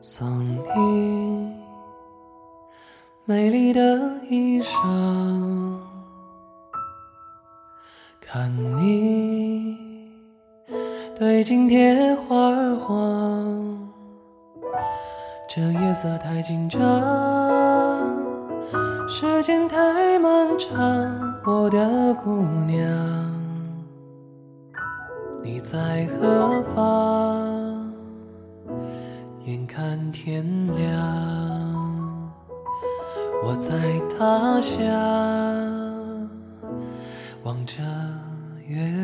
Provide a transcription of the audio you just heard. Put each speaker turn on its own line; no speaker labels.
送你美丽的衣裳，看你对镜贴花黄，这夜色太紧张，时间太漫长，我的姑娘，你在何方？眼看天亮，我在他乡望着月。